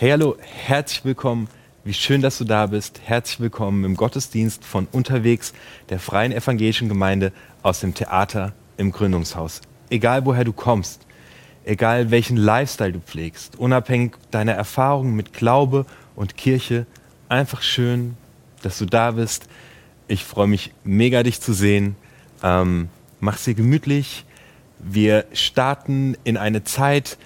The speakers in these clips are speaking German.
Hey, hallo, herzlich willkommen. Wie schön, dass du da bist. Herzlich willkommen im Gottesdienst von unterwegs der Freien Evangelischen Gemeinde aus dem Theater im Gründungshaus. Egal woher du kommst, egal welchen Lifestyle du pflegst, unabhängig deiner Erfahrungen mit Glaube und Kirche, einfach schön, dass du da bist. Ich freue mich mega, dich zu sehen. Ähm, mach's dir gemütlich. Wir starten in eine Zeit,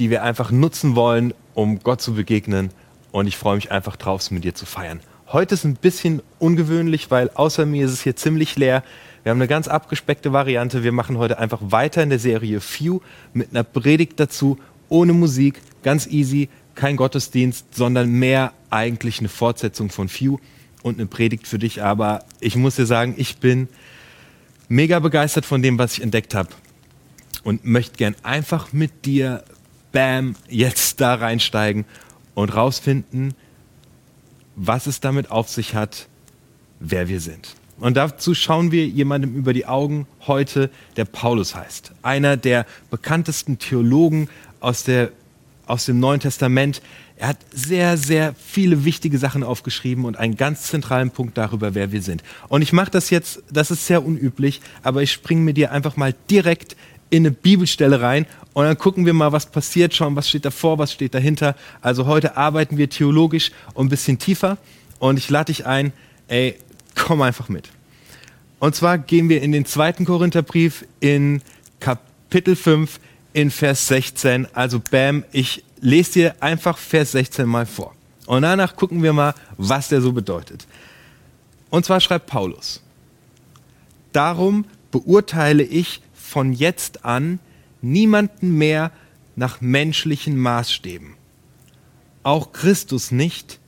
die wir einfach nutzen wollen, um Gott zu begegnen. Und ich freue mich einfach drauf, es mit dir zu feiern. Heute ist ein bisschen ungewöhnlich, weil außer mir ist es hier ziemlich leer. Wir haben eine ganz abgespeckte Variante. Wir machen heute einfach weiter in der Serie Few mit einer Predigt dazu, ohne Musik, ganz easy, kein Gottesdienst, sondern mehr eigentlich eine Fortsetzung von Few und eine Predigt für dich. Aber ich muss dir sagen, ich bin mega begeistert von dem, was ich entdeckt habe und möchte gern einfach mit dir bam, jetzt da reinsteigen und rausfinden, was es damit auf sich hat, wer wir sind. Und dazu schauen wir jemandem über die Augen heute, der Paulus heißt. Einer der bekanntesten Theologen aus, der, aus dem Neuen Testament. Er hat sehr, sehr viele wichtige Sachen aufgeschrieben und einen ganz zentralen Punkt darüber, wer wir sind. Und ich mache das jetzt, das ist sehr unüblich, aber ich springe mit dir einfach mal direkt in eine Bibelstelle rein und dann gucken wir mal, was passiert, schauen, was steht davor, was steht dahinter. Also heute arbeiten wir theologisch und ein bisschen tiefer und ich lade dich ein, ey, komm einfach mit. Und zwar gehen wir in den zweiten Korintherbrief in Kapitel 5 in Vers 16. Also bam, ich lese dir einfach Vers 16 mal vor. Und danach gucken wir mal, was der so bedeutet. Und zwar schreibt Paulus, darum beurteile ich von jetzt an niemanden mehr nach menschlichen Maßstäben. Auch Christus nicht,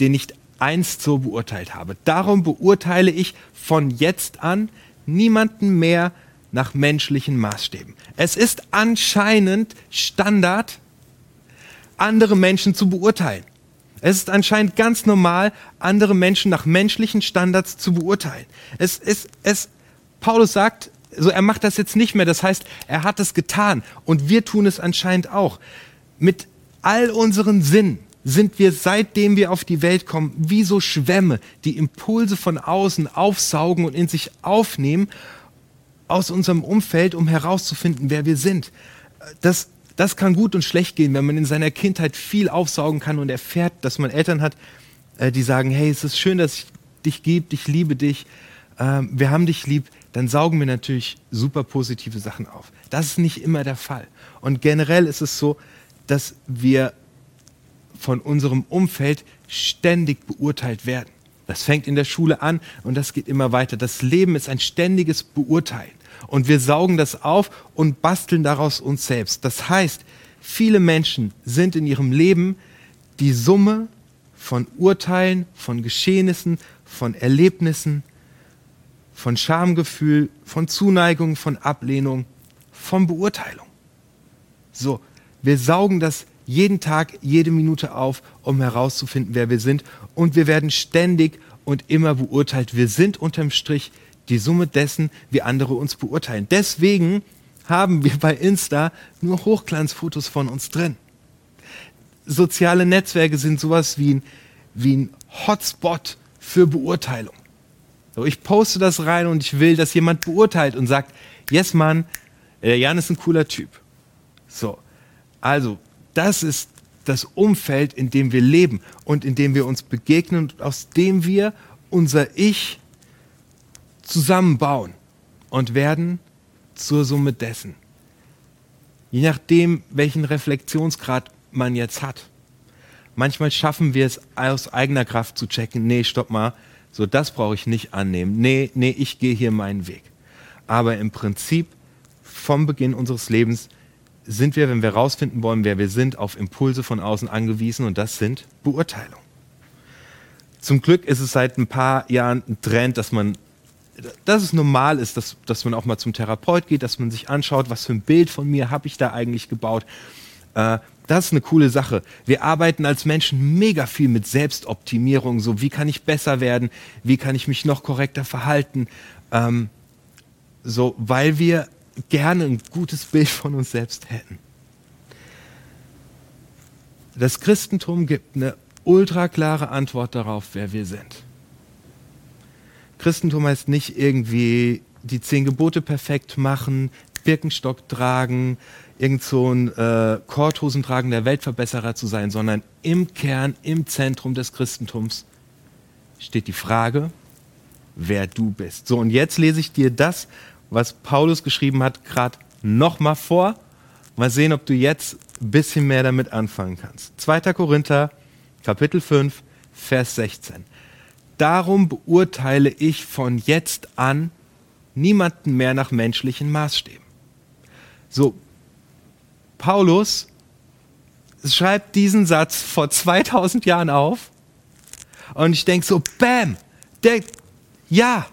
den ich einst so beurteilt habe. Darum beurteile ich von jetzt an niemanden mehr nach menschlichen Maßstäben. Es ist anscheinend Standard, andere Menschen zu beurteilen. Es ist anscheinend ganz normal, andere Menschen nach menschlichen Standards zu beurteilen. Es ist, es, Paulus sagt, so er macht das jetzt nicht mehr. Das heißt, er hat es getan und wir tun es anscheinend auch. Mit all unseren Sinnen sind wir, seitdem wir auf die Welt kommen, wie so Schwämme, die Impulse von außen aufsaugen und in sich aufnehmen aus unserem Umfeld, um herauszufinden, wer wir sind. Das, das kann gut und schlecht gehen, wenn man in seiner Kindheit viel aufsaugen kann und erfährt, dass man Eltern hat, äh, die sagen, hey, es ist schön, dass ich dich gibt, ich liebe dich, äh, wir haben dich lieb dann saugen wir natürlich super positive Sachen auf. Das ist nicht immer der Fall. Und generell ist es so, dass wir von unserem Umfeld ständig beurteilt werden. Das fängt in der Schule an und das geht immer weiter. Das Leben ist ein ständiges Beurteilen. Und wir saugen das auf und basteln daraus uns selbst. Das heißt, viele Menschen sind in ihrem Leben die Summe von Urteilen, von Geschehnissen, von Erlebnissen, von Schamgefühl, von Zuneigung, von Ablehnung, von Beurteilung. So, wir saugen das jeden Tag, jede Minute auf, um herauszufinden, wer wir sind. Und wir werden ständig und immer beurteilt. Wir sind unterm Strich die Summe dessen, wie andere uns beurteilen. Deswegen haben wir bei Insta nur Hochglanzfotos von uns drin. Soziale Netzwerke sind sowas wie ein, wie ein Hotspot für Beurteilung. So, ich poste das rein und ich will, dass jemand beurteilt und sagt, yes Mann, der Jan ist ein cooler Typ. So, also das ist das Umfeld, in dem wir leben und in dem wir uns begegnen und aus dem wir unser Ich zusammenbauen und werden zur Summe dessen. Je nachdem, welchen Reflexionsgrad man jetzt hat. Manchmal schaffen wir es aus eigener Kraft zu checken, nee, stopp mal, so, das brauche ich nicht annehmen. Nee, nee, ich gehe hier meinen Weg. Aber im Prinzip, vom Beginn unseres Lebens sind wir, wenn wir herausfinden wollen, wer wir sind, auf Impulse von außen angewiesen und das sind Beurteilungen. Zum Glück ist es seit ein paar Jahren ein Trend, dass man, dass es normal ist, dass, dass man auch mal zum Therapeut geht, dass man sich anschaut, was für ein Bild von mir habe ich da eigentlich gebaut. Äh, das ist eine coole Sache. Wir arbeiten als Menschen mega viel mit Selbstoptimierung. So, wie kann ich besser werden? Wie kann ich mich noch korrekter verhalten? Ähm, so, weil wir gerne ein gutes Bild von uns selbst hätten. Das Christentum gibt eine ultra klare Antwort darauf, wer wir sind. Christentum heißt nicht irgendwie die zehn Gebote perfekt machen, Birkenstock tragen, irgend so ein äh, Korthosen tragender Weltverbesserer zu sein, sondern im Kern, im Zentrum des Christentums steht die Frage, wer du bist. So, und jetzt lese ich dir das, was Paulus geschrieben hat, gerade nochmal vor. Mal sehen, ob du jetzt ein bisschen mehr damit anfangen kannst. 2. Korinther, Kapitel 5, Vers 16. Darum beurteile ich von jetzt an niemanden mehr nach menschlichen Maßstäben. So, Paulus schreibt diesen Satz vor 2000 Jahren auf und ich denke so, bam, der, ja,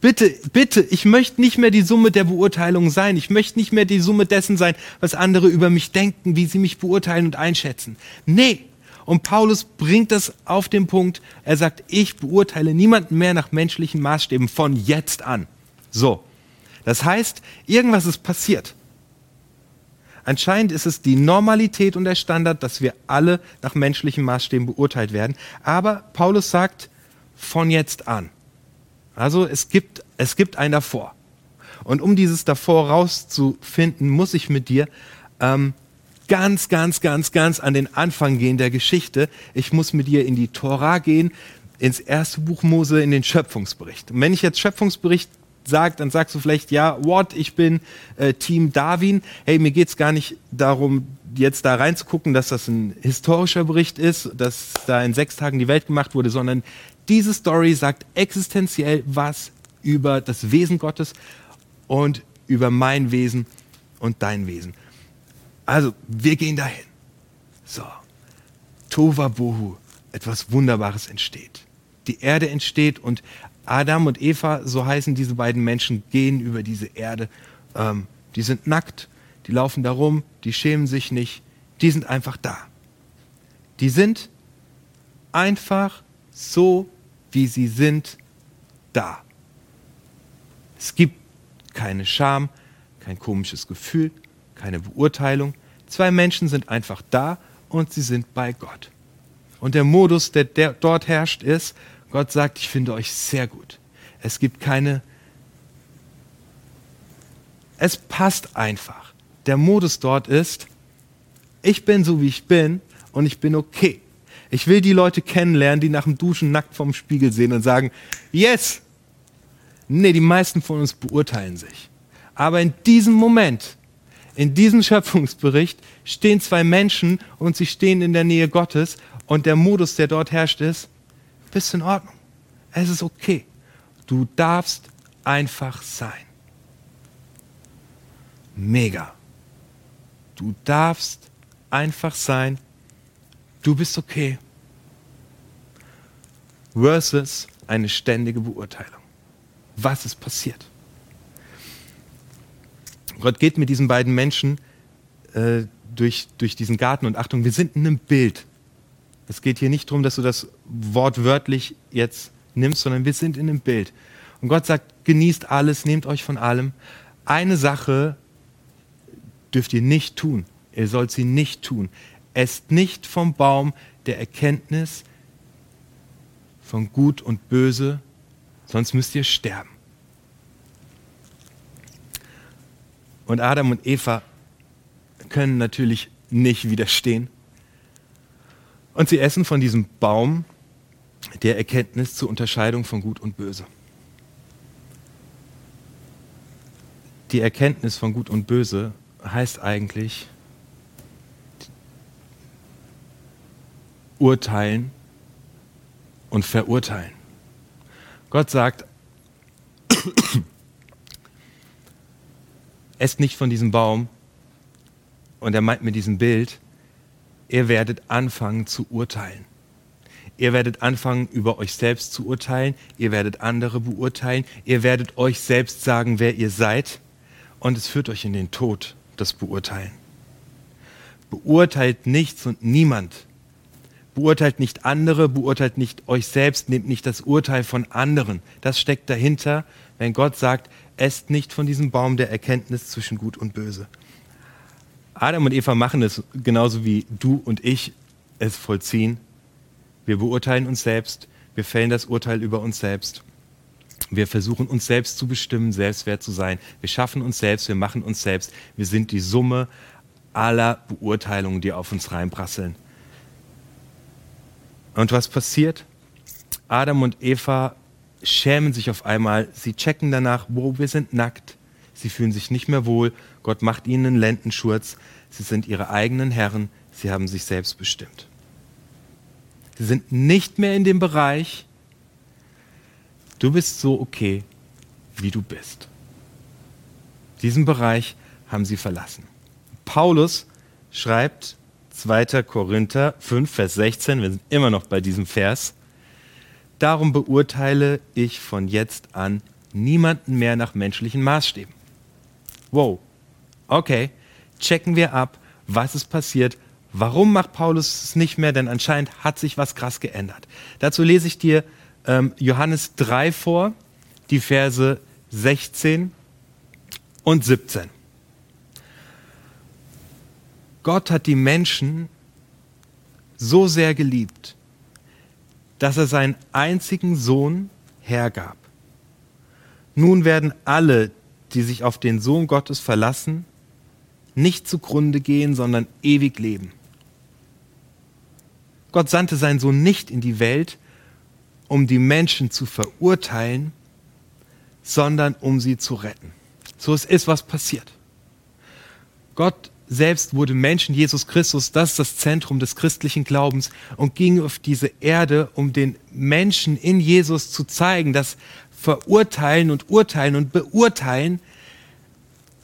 bitte, bitte, ich möchte nicht mehr die Summe der Beurteilung sein. Ich möchte nicht mehr die Summe dessen sein, was andere über mich denken, wie sie mich beurteilen und einschätzen. Nee. Und Paulus bringt das auf den Punkt. Er sagt, ich beurteile niemanden mehr nach menschlichen Maßstäben von jetzt an. So. Das heißt, irgendwas ist passiert. Anscheinend ist es die Normalität und der Standard, dass wir alle nach menschlichen Maßstäben beurteilt werden. Aber Paulus sagt, von jetzt an. Also es gibt, es gibt ein davor. Und um dieses davor rauszufinden, muss ich mit dir ähm, ganz, ganz, ganz, ganz an den Anfang gehen der Geschichte. Ich muss mit dir in die Tora gehen, ins erste Buch Mose, in den Schöpfungsbericht. Und wenn ich jetzt Schöpfungsbericht sagt, dann sagst du vielleicht, ja, what, ich bin äh, Team Darwin. Hey, mir geht es gar nicht darum, jetzt da reinzugucken, dass das ein historischer Bericht ist, dass da in sechs Tagen die Welt gemacht wurde, sondern diese Story sagt existenziell was über das Wesen Gottes und über mein Wesen und dein Wesen. Also, wir gehen dahin. So. Tova Bohu, etwas Wunderbares entsteht. Die Erde entsteht und Adam und Eva, so heißen diese beiden Menschen, gehen über diese Erde. Ähm, die sind nackt, die laufen da rum, die schämen sich nicht, die sind einfach da. Die sind einfach so, wie sie sind, da. Es gibt keine Scham, kein komisches Gefühl, keine Beurteilung. Zwei Menschen sind einfach da und sie sind bei Gott. Und der Modus, der, der dort herrscht, ist, Gott sagt, ich finde euch sehr gut. Es gibt keine... Es passt einfach. Der Modus dort ist, ich bin so, wie ich bin und ich bin okay. Ich will die Leute kennenlernen, die nach dem Duschen nackt vorm Spiegel sehen und sagen, yes! Nee, die meisten von uns beurteilen sich. Aber in diesem Moment, in diesem Schöpfungsbericht, stehen zwei Menschen und sie stehen in der Nähe Gottes und der Modus, der dort herrscht, ist, bist in Ordnung. Es ist okay. Du darfst einfach sein. Mega. Du darfst einfach sein. Du bist okay. Versus eine ständige Beurteilung. Was ist passiert? Gott geht mit diesen beiden Menschen äh, durch, durch diesen Garten und Achtung, wir sind in einem Bild. Es geht hier nicht darum, dass du das wortwörtlich jetzt nimmst, sondern wir sind in einem Bild. Und Gott sagt, genießt alles, nehmt euch von allem. Eine Sache dürft ihr nicht tun. Ihr sollt sie nicht tun. Esst nicht vom Baum der Erkenntnis von Gut und Böse, sonst müsst ihr sterben. Und Adam und Eva können natürlich nicht widerstehen. Und sie essen von diesem Baum der Erkenntnis zur Unterscheidung von Gut und Böse. Die Erkenntnis von Gut und Böse heißt eigentlich urteilen und verurteilen. Gott sagt, esst nicht von diesem Baum. Und er meint mit diesem Bild, ihr werdet anfangen zu urteilen. Ihr werdet anfangen, über euch selbst zu urteilen. Ihr werdet andere beurteilen. Ihr werdet euch selbst sagen, wer ihr seid. Und es führt euch in den Tod, das Beurteilen. Beurteilt nichts und niemand. Beurteilt nicht andere, beurteilt nicht euch selbst, nehmt nicht das Urteil von anderen. Das steckt dahinter, wenn Gott sagt, esst nicht von diesem Baum der Erkenntnis zwischen Gut und Böse. Adam und Eva machen es genauso wie du und ich es vollziehen. Wir beurteilen uns selbst, wir fällen das Urteil über uns selbst. Wir versuchen uns selbst zu bestimmen, selbstwert zu sein. Wir schaffen uns selbst, wir machen uns selbst. Wir sind die Summe aller Beurteilungen, die auf uns reinprasseln. Und was passiert? Adam und Eva schämen sich auf einmal. Sie checken danach, wo wir sind nackt. Sie fühlen sich nicht mehr wohl. Gott macht ihnen einen Lendenschurz. Sie sind ihre eigenen Herren. Sie haben sich selbst bestimmt. Sie sind nicht mehr in dem Bereich, du bist so okay, wie du bist. Diesen Bereich haben sie verlassen. Paulus schreibt 2. Korinther 5, Vers 16, wir sind immer noch bei diesem Vers, darum beurteile ich von jetzt an niemanden mehr nach menschlichen Maßstäben. Wow, okay, checken wir ab, was ist passiert, warum macht Paulus es nicht mehr, denn anscheinend hat sich was krass geändert. Dazu lese ich dir ähm, Johannes 3 vor, die Verse 16 und 17. Gott hat die Menschen so sehr geliebt, dass er seinen einzigen Sohn hergab. Nun werden alle, die sich auf den Sohn Gottes verlassen, nicht zugrunde gehen, sondern ewig leben. Gott sandte seinen Sohn nicht in die Welt, um die Menschen zu verurteilen, sondern um sie zu retten. So es ist, was passiert. Gott selbst wurde Mensch in Jesus Christus, das ist das Zentrum des christlichen Glaubens und ging auf diese Erde, um den Menschen in Jesus zu zeigen, dass Verurteilen und Urteilen und Beurteilen,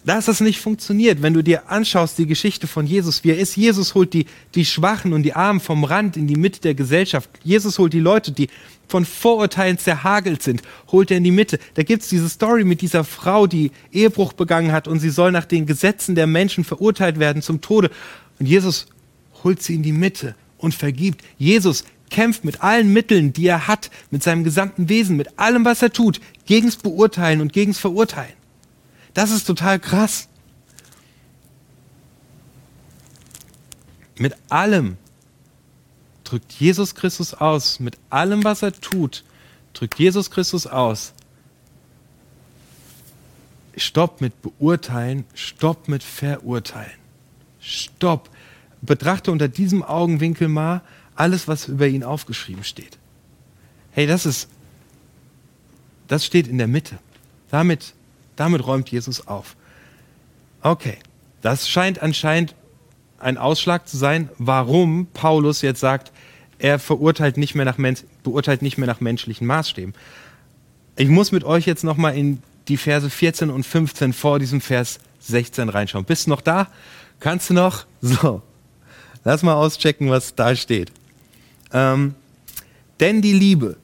dass das nicht funktioniert. Wenn du dir anschaust, die Geschichte von Jesus, wie er ist, Jesus holt die, die Schwachen und die Armen vom Rand in die Mitte der Gesellschaft. Jesus holt die Leute, die von Vorurteilen zerhagelt sind, holt er in die Mitte. Da gibt's diese Story mit dieser Frau, die Ehebruch begangen hat und sie soll nach den Gesetzen der Menschen verurteilt werden zum Tode. Und Jesus holt sie in die Mitte und vergibt. Jesus kämpft mit allen Mitteln, die er hat, mit seinem gesamten Wesen, mit allem, was er tut, gegens Beurteilen und gegens Verurteilen. Das ist total krass. Mit allem, drückt Jesus Christus aus, mit allem, was er tut, drückt Jesus Christus aus. Stopp mit beurteilen, stopp mit verurteilen. Stopp. Betrachte unter diesem Augenwinkel mal alles, was über ihn aufgeschrieben steht. Hey, das ist, das steht in der Mitte. Damit, damit räumt Jesus auf. Okay, das scheint anscheinend ein Ausschlag zu sein, warum Paulus jetzt sagt, er verurteilt nicht mehr nach, beurteilt nicht mehr nach menschlichen Maßstäben. Ich muss mit euch jetzt nochmal in die Verse 14 und 15 vor diesem Vers 16 reinschauen. Bist du noch da? Kannst du noch? So, lass mal auschecken, was da steht. Ähm, denn die Liebe,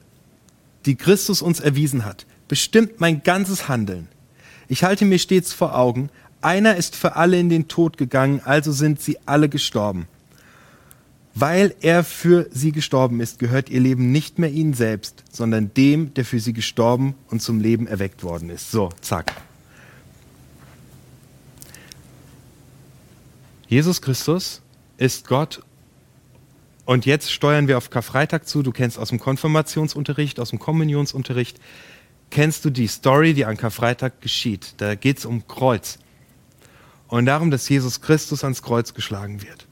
die Christus uns erwiesen hat, bestimmt mein ganzes Handeln. Ich halte mir stets vor Augen, einer ist für alle in den Tod gegangen, also sind sie alle gestorben. Weil er für sie gestorben ist, gehört ihr Leben nicht mehr ihnen selbst, sondern dem, der für sie gestorben und zum Leben erweckt worden ist. So, zack. Jesus Christus ist Gott und jetzt steuern wir auf Karfreitag zu. Du kennst aus dem Konfirmationsunterricht, aus dem Kommunionsunterricht, kennst du die Story, die an Karfreitag geschieht. Da geht es um Kreuz und darum, dass Jesus Christus ans Kreuz geschlagen wird.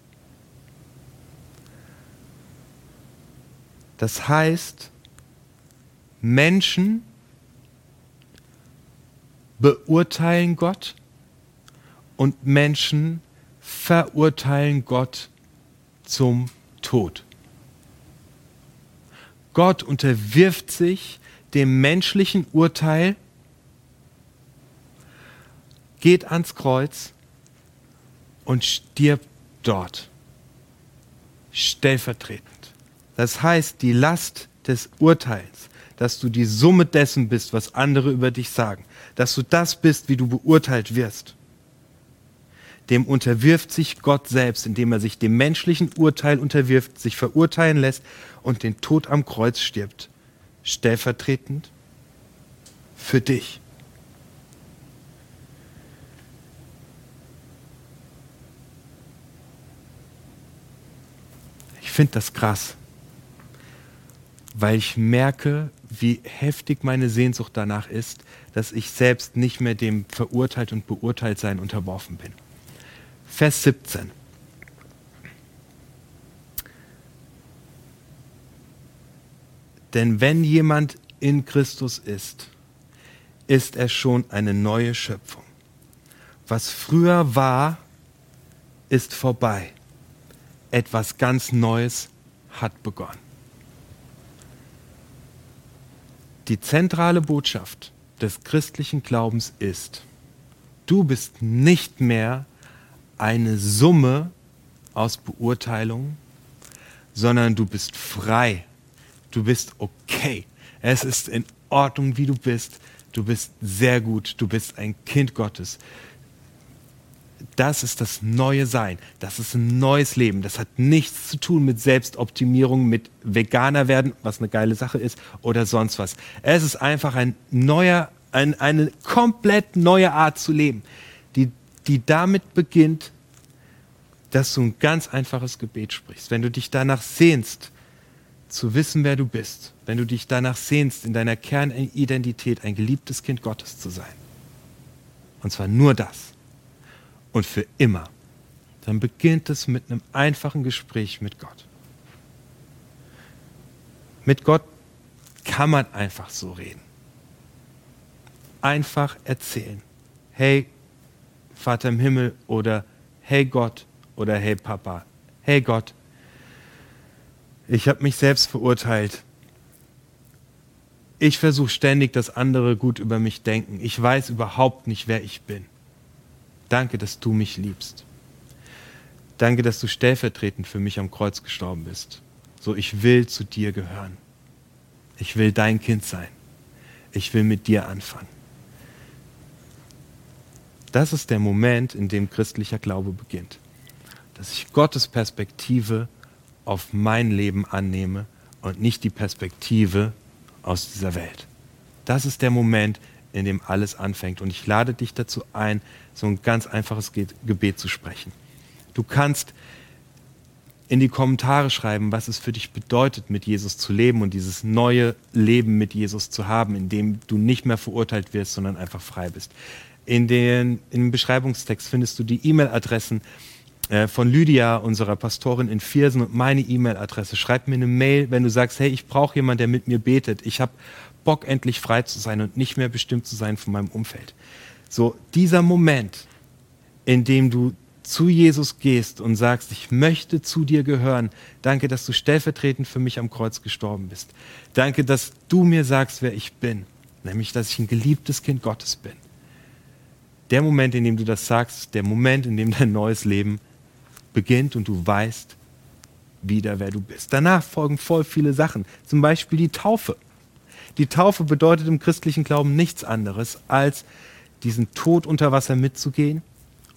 Das heißt, Menschen beurteilen Gott und Menschen verurteilen Gott zum Tod. Gott unterwirft sich dem menschlichen Urteil, geht ans Kreuz und stirbt dort. Stellvertretend. Das heißt, die Last des Urteils, dass du die Summe dessen bist, was andere über dich sagen, dass du das bist, wie du beurteilt wirst, dem unterwirft sich Gott selbst, indem er sich dem menschlichen Urteil unterwirft, sich verurteilen lässt und den Tod am Kreuz stirbt. Stellvertretend für dich. finde das krass, weil ich merke, wie heftig meine Sehnsucht danach ist, dass ich selbst nicht mehr dem verurteilt und beurteilt sein unterworfen bin. Vers 17. Denn wenn jemand in Christus ist, ist er schon eine neue Schöpfung. Was früher war, ist vorbei. Etwas ganz Neues hat begonnen. Die zentrale Botschaft des christlichen Glaubens ist, du bist nicht mehr eine Summe aus Beurteilungen, sondern du bist frei. Du bist okay. Es ist in Ordnung, wie du bist. Du bist sehr gut. Du bist ein Kind Gottes das ist das neue Sein. Das ist ein neues Leben. Das hat nichts zu tun mit Selbstoptimierung, mit Veganer werden, was eine geile Sache ist, oder sonst was. Es ist einfach ein neuer, ein, eine komplett neue Art zu leben, die, die damit beginnt, dass du ein ganz einfaches Gebet sprichst. Wenn du dich danach sehnst, zu wissen, wer du bist, wenn du dich danach sehnst, in deiner Kernidentität ein geliebtes Kind Gottes zu sein. Und zwar nur das und für immer, dann beginnt es mit einem einfachen Gespräch mit Gott. Mit Gott kann man einfach so reden. Einfach erzählen. Hey, Vater im Himmel oder Hey Gott oder Hey Papa. Hey Gott, ich habe mich selbst verurteilt. Ich versuche ständig, dass andere gut über mich denken. Ich weiß überhaupt nicht, wer ich bin. Danke, dass du mich liebst. Danke, dass du stellvertretend für mich am Kreuz gestorben bist. So, ich will zu dir gehören. Ich will dein Kind sein. Ich will mit dir anfangen. Das ist der Moment, in dem christlicher Glaube beginnt. Dass ich Gottes Perspektive auf mein Leben annehme und nicht die Perspektive aus dieser Welt. Das ist der Moment, in dem alles anfängt. Und ich lade dich dazu ein, so ein ganz einfaches Gebet zu sprechen. Du kannst in die Kommentare schreiben, was es für dich bedeutet, mit Jesus zu leben und dieses neue Leben mit Jesus zu haben, in dem du nicht mehr verurteilt wirst, sondern einfach frei bist. In den, Im Beschreibungstext findest du die E-Mail-Adressen von Lydia, unserer Pastorin in Viersen und meine E-Mail-Adresse. Schreib mir eine Mail, wenn du sagst, hey, ich brauche jemanden, der mit mir betet. Ich habe Bock, endlich frei zu sein und nicht mehr bestimmt zu sein von meinem Umfeld. So, dieser Moment, in dem du zu Jesus gehst und sagst, ich möchte zu dir gehören. Danke, dass du stellvertretend für mich am Kreuz gestorben bist. Danke, dass du mir sagst, wer ich bin, nämlich, dass ich ein geliebtes Kind Gottes bin. Der Moment, in dem du das sagst, der Moment, in dem dein neues Leben beginnt und du weißt wieder, wer du bist. Danach folgen voll viele Sachen, zum Beispiel die Taufe. Die Taufe bedeutet im christlichen Glauben nichts anderes, als diesen Tod unter Wasser mitzugehen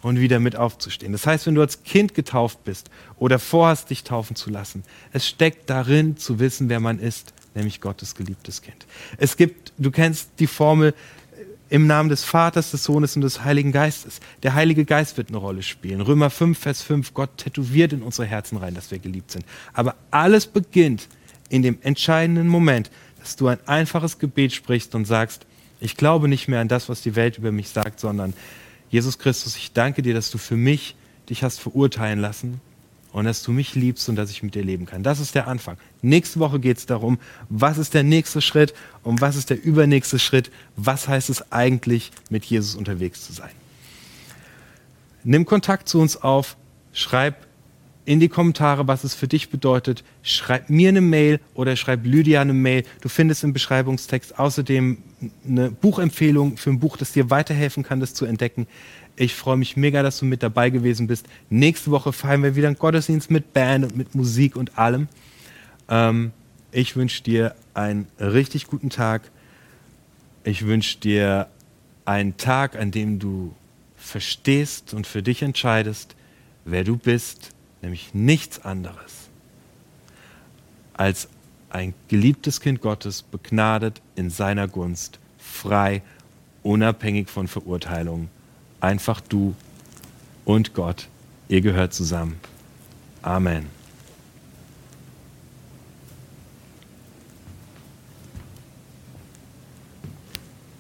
und wieder mit aufzustehen. Das heißt, wenn du als Kind getauft bist oder vorhast, dich taufen zu lassen, es steckt darin zu wissen, wer man ist, nämlich Gottes geliebtes Kind. Es gibt, du kennst die Formel im Namen des Vaters, des Sohnes und des Heiligen Geistes. Der Heilige Geist wird eine Rolle spielen. Römer 5, Vers 5, Gott tätowiert in unsere Herzen rein, dass wir geliebt sind. Aber alles beginnt in dem entscheidenden Moment, dass du ein einfaches Gebet sprichst und sagst, ich glaube nicht mehr an das, was die Welt über mich sagt, sondern Jesus Christus, ich danke dir, dass du für mich dich hast verurteilen lassen und dass du mich liebst und dass ich mit dir leben kann. Das ist der Anfang. Nächste Woche geht es darum, was ist der nächste Schritt und was ist der übernächste Schritt. Was heißt es eigentlich, mit Jesus unterwegs zu sein? Nimm Kontakt zu uns auf, schreib in die Kommentare, was es für dich bedeutet. Schreib mir eine Mail oder schreib Lydia eine Mail. Du findest im Beschreibungstext außerdem eine Buchempfehlung für ein Buch, das dir weiterhelfen kann, das zu entdecken. Ich freue mich mega, dass du mit dabei gewesen bist. Nächste Woche feiern wir wieder einen Gottesdienst mit Band und mit Musik und allem. Ähm, ich wünsche dir einen richtig guten Tag. Ich wünsche dir einen Tag, an dem du verstehst und für dich entscheidest, wer du bist nämlich nichts anderes als ein geliebtes Kind Gottes, begnadet in seiner Gunst, frei, unabhängig von Verurteilung. Einfach du und Gott, ihr gehört zusammen. Amen.